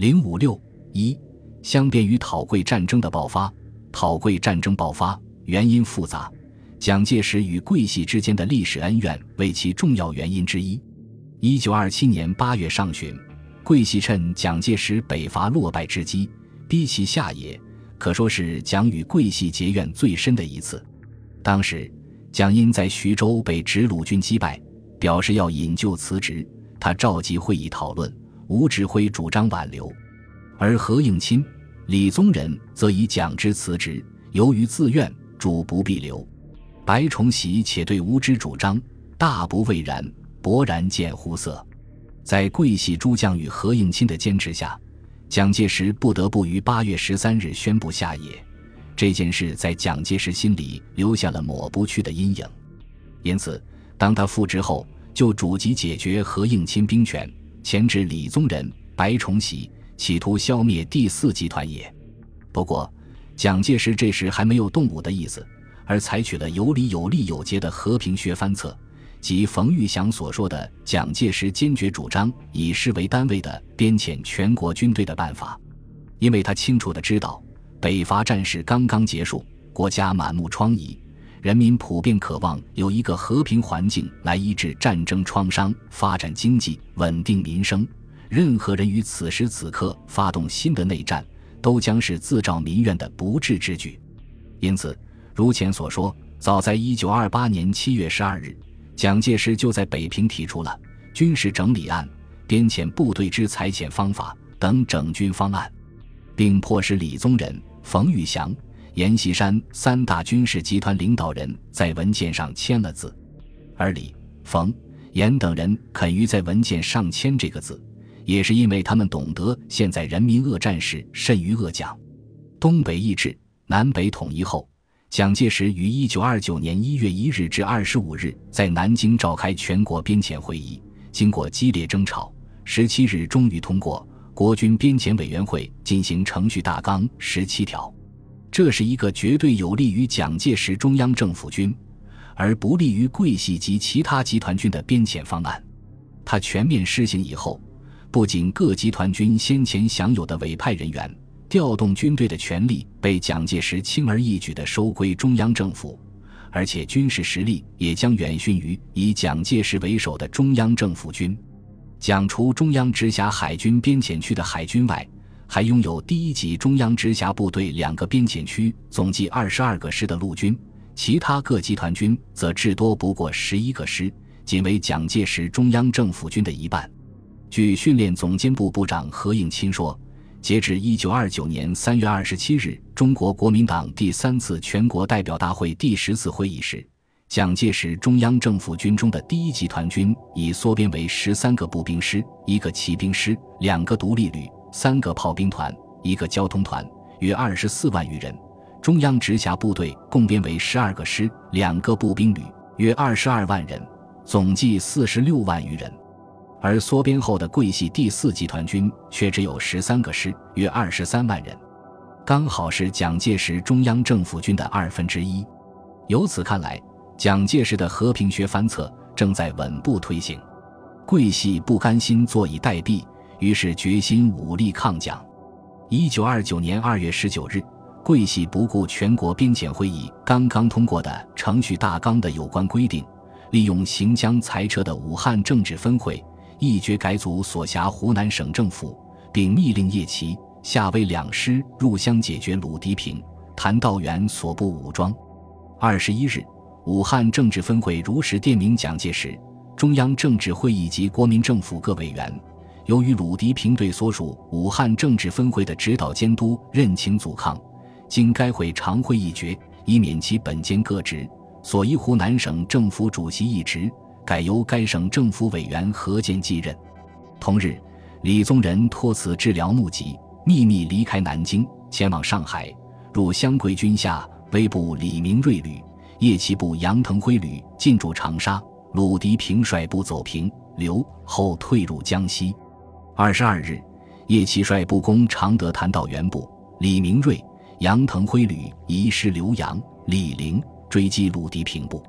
零五六一，湘边与讨桂战争的爆发。讨桂战争爆发原因复杂，蒋介石与桂系之间的历史恩怨为其重要原因之一。一九二七年八月上旬，桂系趁蒋介石北伐落败之机，逼其下野，可说是蒋与桂系结怨最深的一次。当时，蒋因在徐州被直鲁军击败，表示要引咎辞职，他召集会议讨论。吴指挥主张挽留，而何应钦、李宗仁则以蒋之辞职，由于自愿，主不必留。白崇禧且对吴之主张大不畏然，勃然见乎色。在桂系诸将与何应钦的坚持下，蒋介石不得不于八月十三日宣布下野。这件事在蒋介石心里留下了抹不去的阴影，因此，当他复职后，就主急解决何应钦兵权。前指李宗仁、白崇禧，企图消灭第四集团也。不过，蒋介石这时还没有动武的意思，而采取了有理有利有节的和平削藩策，即冯玉祥所说的“蒋介石坚决主张以师为单位的编遣全国军队的办法”。因为他清楚的知道，北伐战事刚刚结束，国家满目疮痍。人民普遍渴望有一个和平环境来医治战争创伤、发展经济、稳定民生。任何人于此时此刻发动新的内战，都将是自招民怨的不智之举。因此，如前所说，早在一九二八年七月十二日，蒋介石就在北平提出了军事整理案、编遣部队之裁遣方法等整军方案，并迫使李宗仁、冯玉祥。阎锡山三大军事集团领导人在文件上签了字，而李、冯、阎等人肯于在文件上签这个字，也是因为他们懂得现在人民恶战时甚于恶蒋。东北易帜、南北统一后，蒋介石于一九二九年一月一日至二十五日在南京召开全国编遣会议，经过激烈争吵，十七日终于通过国军编遣委员会进行程序大纲十七条。这是一个绝对有利于蒋介石中央政府军，而不利于桂系及其他集团军的编遣方案。它全面施行以后，不仅各集团军先前享有的委派人员、调动军队的权利被蒋介石轻而易举地收归中央政府，而且军事实力也将远逊于以蒋介石为首的中央政府军。蒋除中央直辖海军编遣区的海军外，还拥有第一级中央直辖部队两个边检区，总计二十二个师的陆军，其他各集团军则至多不过十一个师，仅为蒋介石中央政府军的一半。据训练总监部部长何应钦说，截至一九二九年三月二十七日，中国国民党第三次全国代表大会第十次会议时，蒋介石中央政府军中的第一集团军已缩编为十三个步兵师、一个骑兵师、两个独立旅。三个炮兵团，一个交通团，约二十四万余人；中央直辖部队共编为十二个师，两个步兵旅，约二十二万人，总计四十六万余人。而缩编后的桂系第四集团军却只有十三个师，约二十三万人，刚好是蒋介石中央政府军的二分之一。由此看来，蒋介石的和平学藩策正在稳步推行。桂系不甘心坐以待毙。于是决心武力抗蒋。一九二九年二月十九日，桂系不顾全国编遣会议刚刚通过的程序大纲的有关规定，利用行将裁撤的武汉政治分会，一决改组所辖湖南省政府，并密令叶奇、夏威两师入湘解决鲁涤平、谭道源所部武装。二十一日，武汉政治分会如实电明蒋介石，中央政治会议及国民政府各委员。由于鲁涤平对所属武汉政治分会的指导监督任情阻抗，经该会常会议决，以免其本兼各职，所依湖南省政府主席一职，改由该省政府委员何健继任。同日，李宗仁托辞治疗目疾，秘密离开南京，前往上海，入湘桂军下微部李明瑞旅、叶奇部杨腾辉旅进驻长沙，鲁涤平率部走平刘后退入江西。二十二日，叶奇率部攻常德谭道元部，李明瑞、杨腾辉旅移师浏阳、李陵，追击鲁涤平部。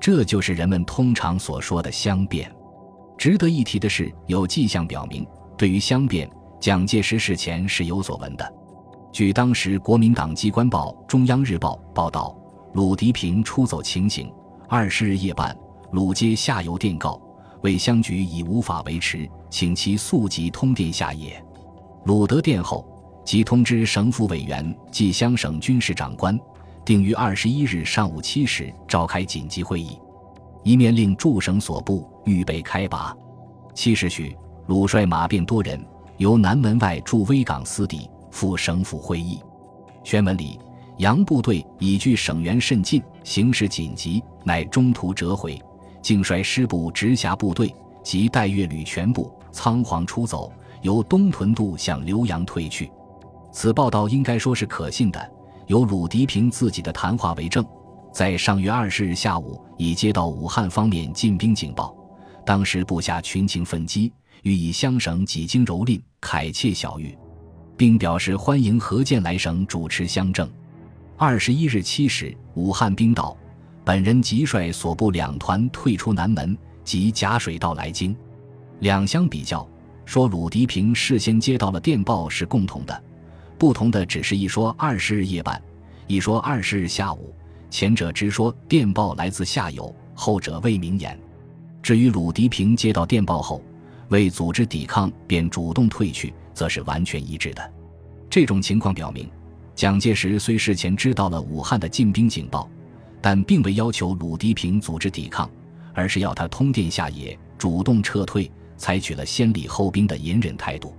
这就是人们通常所说的湘变。值得一提的是，有迹象表明，对于湘变，蒋介石事前是有所闻的。据当时国民党机关报《中央日报》报道，鲁涤平出走情形：二十日夜半，鲁接下游电告，为乡局已无法维持，请其速即通电下野。鲁得电后，即通知省府委员及乡省军事长官，定于二十一日上午七时召开紧急会议，一面令驻省所部预备开拔。七时许，鲁率马便多人。由南门外驻威港司邸赴省府会议。宣文里，杨部队已距省员甚近，形势紧急，乃中途折回，竟率师部直辖部队及带月旅全部仓皇出走，由东屯渡向浏阳退去。此报道应该说是可信的，有鲁涤平自己的谈话为证。在上月二十日下午，已接到武汉方面进兵警报，当时部下群情奋激。欲以乡省几经蹂躏，凯窃小玉，并表示欢迎何键来省主持乡政。二十一日七时，武汉兵到，本人即率所部两团退出南门及贾水道来京。两相比较，说鲁涤平事先接到了电报是共同的，不同的只是一说二十日夜半，一说二十日下午。前者直说电报来自下游，后者未明言。至于鲁涤平接到电报后，为组织抵抗，便主动退去，则是完全一致的。这种情况表明，蒋介石虽事前知道了武汉的进兵警报，但并未要求鲁涤平组织抵抗，而是要他通电下野，主动撤退，采取了先礼后兵的隐忍态度。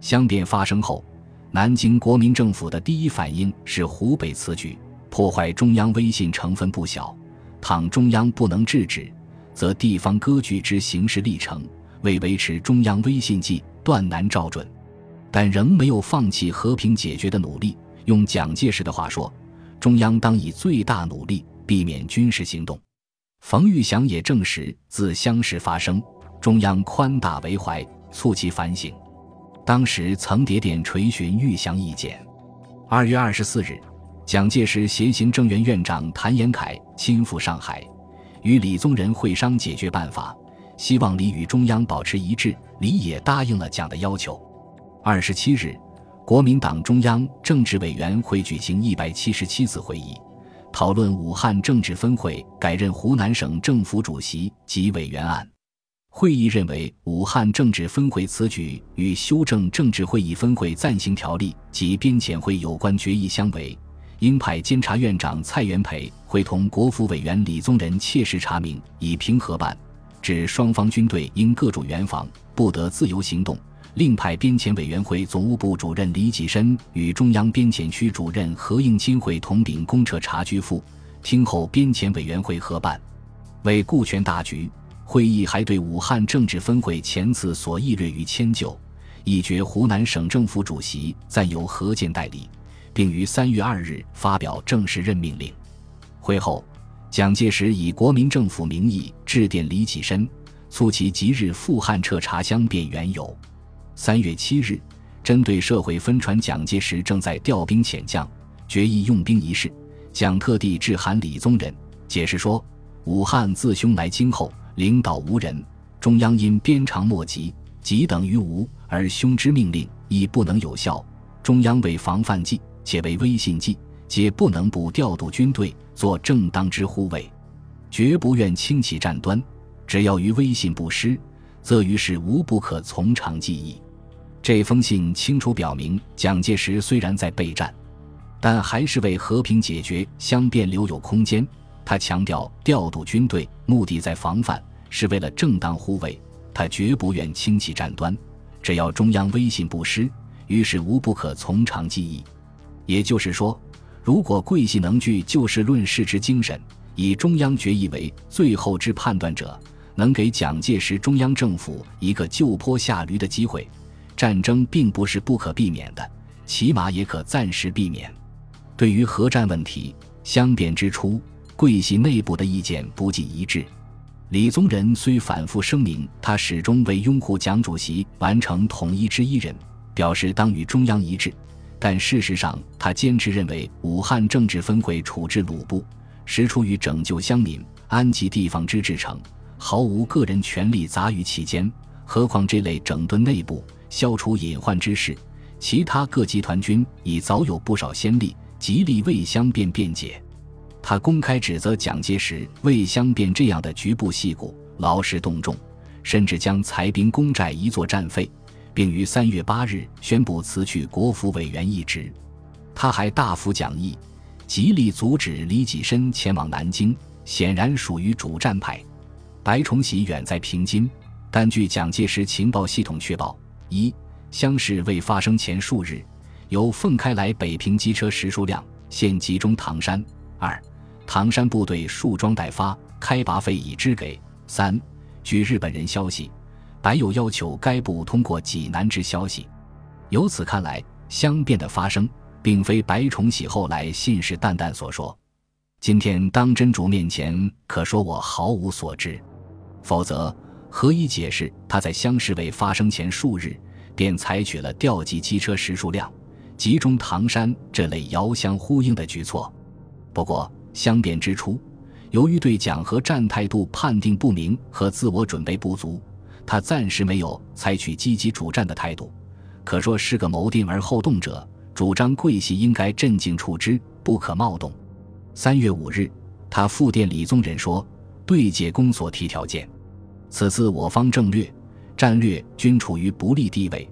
相变发生后，南京国民政府的第一反应是湖北此举破坏中央威信成分不小，倘中央不能制止，则地方割据之形势历程。为维持中央威信计，断难照准，但仍没有放弃和平解决的努力。用蒋介石的话说，中央当以最大努力避免军事行动。冯玉祥也证实，自相识发生，中央宽大为怀，促其反省。当时曾叠电垂询玉祥意见。二月二十四日，蒋介石携行政院院长谭延闿亲赴上海，与李宗仁会商解决办法。希望李与中央保持一致，李也答应了蒋的要求。二十七日，国民党中央政治委员会举行一百七十七次会议，讨论武汉政治分会改任湖南省政府主席及委员案。会议认为，武汉政治分会此举与修正政治会议分会暂行条例及编遣会有关决议相违，应派监察院长蔡元培会同国府委员李宗仁切实查明，以平和办。指双方军队应各驻原防，不得自由行动。另派边遣委员会总务部主任李济深与中央边遣区主任何应钦会同秉公彻查居赋，听候边遣委员会合办。为顾全大局，会议还对武汉政治分会前次所议略予迁就，议决湖南省政府主席暂由何键代理，并于三月二日发表正式任命令。会后。蒋介石以国民政府名义致电李济深，促其即日赴汉彻查乡变缘由。三月七日，针对社会分传蒋介石正在调兵遣将、决议用兵一事，蒋特地致函李宗仁，解释说：武汉自兄来京后，领导无人，中央因鞭长莫及，急等于无，而兄之命令亦不能有效。中央为防范计，且为威信计。皆不能不调度军队做正当之护卫，绝不愿轻启战端。只要于威信不失，则于是无不可从长计议。这封信清楚表明，蒋介石虽然在备战，但还是为和平解决相变留有空间。他强调调度军队目的在防范，是为了正当护卫。他绝不愿轻启战端，只要中央威信不失，于是无不可从长计议。也就是说。如果桂系能具就事论事之精神，以中央决议为最后之判断者，能给蒋介石中央政府一个就坡下驴的机会，战争并不是不可避免的，起码也可暂时避免。对于核战问题，相变之初，桂系内部的意见不尽一致。李宗仁虽反复声明，他始终为拥护蒋主席完成统一之一人，表示当与中央一致。但事实上，他坚持认为武汉政治分会处置鲁部，实出于拯救乡民、安吉地方之至诚，毫无个人权力杂于其间。何况这类整顿内部、消除隐患之事，其他各集团军已早有不少先例，极力为湘变辩解。他公开指责蒋介石为湘变这样的局部戏骨劳师动众，甚至将裁兵公债一座战废，并于三月八日宣布辞去国府委员一职。他还大幅讲义，极力阻止李济深前往南京，显然属于主战派。白崇禧远在平津，但据蒋介石情报系统确报：一、乡事未发生前数日，由奉开来北平机车十数辆，现集中唐山；二、唐山部队束装待发，开拔费已支给；三、据日本人消息，白有要求该部通过济南之消息。由此看来，湘变的发生，并非白崇禧后来信誓旦旦所说。今天当真主面前，可说我毫无所知。否则，何以解释他在乡试未发生前数日便采取了调集机车十数辆、集中唐山这类遥相呼应的举措？不过，相变之初，由于对蒋和战态度判定不明和自我准备不足，他暂时没有采取积极主战的态度，可说是个谋定而后动者，主张桂系应该镇静处之，不可冒动。三月五日，他复电李宗仁说。对解公所提条件，此次我方政略、战略均处于不利地位，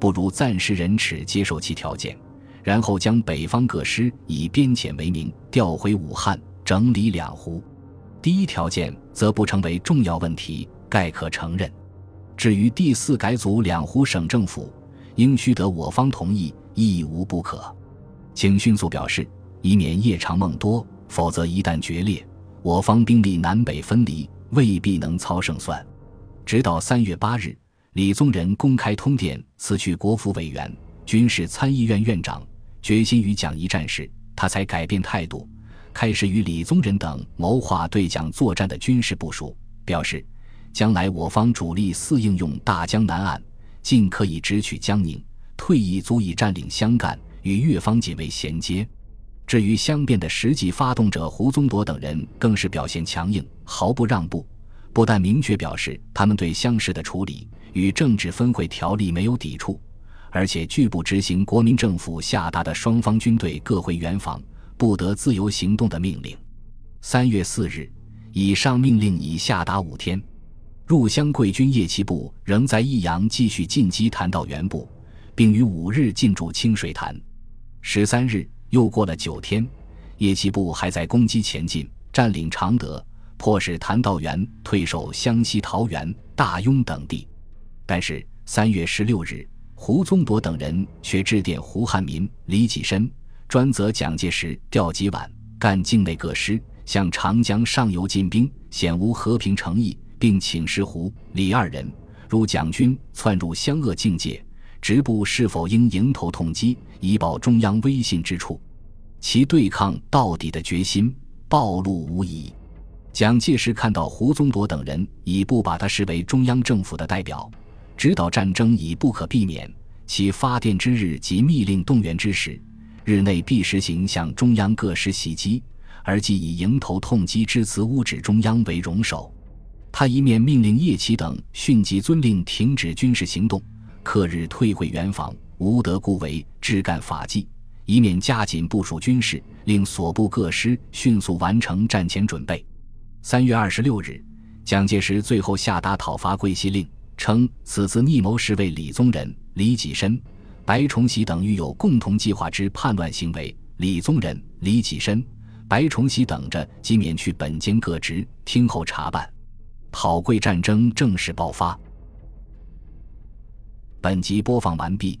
不如暂时忍耻接受其条件，然后将北方各师以边遣为名调回武汉，整理两湖。第一条件则不成为重要问题，概可承认。至于第四改组两湖省政府，应须得我方同意，亦无不可。请迅速表示，以免夜长梦多，否则一旦决裂。我方兵力南北分离，未必能操胜算。直到三月八日，李宗仁公开通电辞去国府委员、军事参议院院长，决心与蒋一战时，他才改变态度，开始与李宗仁等谋划对蒋作战的军事部署，表示将来我方主力四应用大江南岸，尽可以直取江宁，退役足以占领湘赣，与越方紧为衔接。至于湘变的实际发动者胡宗铎等人，更是表现强硬，毫不让步。不但明确表示他们对乡事的处理与政治分会条例没有抵触，而且拒不执行国民政府下达的双方军队各回原防、不得自由行动的命令。三月四日，以上命令已下达五天，入湘桂军叶奇部仍在益阳继续进击谭道源部，并于五日进驻清水潭。十三日。又过了九天，叶骑部还在攻击前进，占领常德，迫使谭道源退守湘西桃园、大庸等地。但是三月十六日，胡宗铎等人却致电胡汉民、李济深，专责蒋介石调集皖赣境内各师向长江上游进兵，显无和平诚意，并请示胡、李二人，如蒋军窜入湘鄂境界。直部是否应迎头痛击，以保中央威信之处？其对抗到底的决心暴露无遗。蒋介石看到胡宗铎等人已不把他视为中央政府的代表，指导战争已不可避免，其发电之日及密令动员之时，日内必实行向中央各师袭击，而即以迎头痛击之词污指中央为容首。他一面命令叶奇等迅即遵令停止军事行动。克日退回原防，无德故为，志干法纪，以免加紧部署军事，令所部各师迅速完成战前准备。三月二十六日，蒋介石最后下达讨伐桂系令，称此次逆谋是为李宗仁、李济深、白崇禧等欲有共同计划之叛乱行为。李宗仁、李济深、白崇禧等着即免去本兼各职，听候查办。讨桂战争正式爆发。本集播放完毕，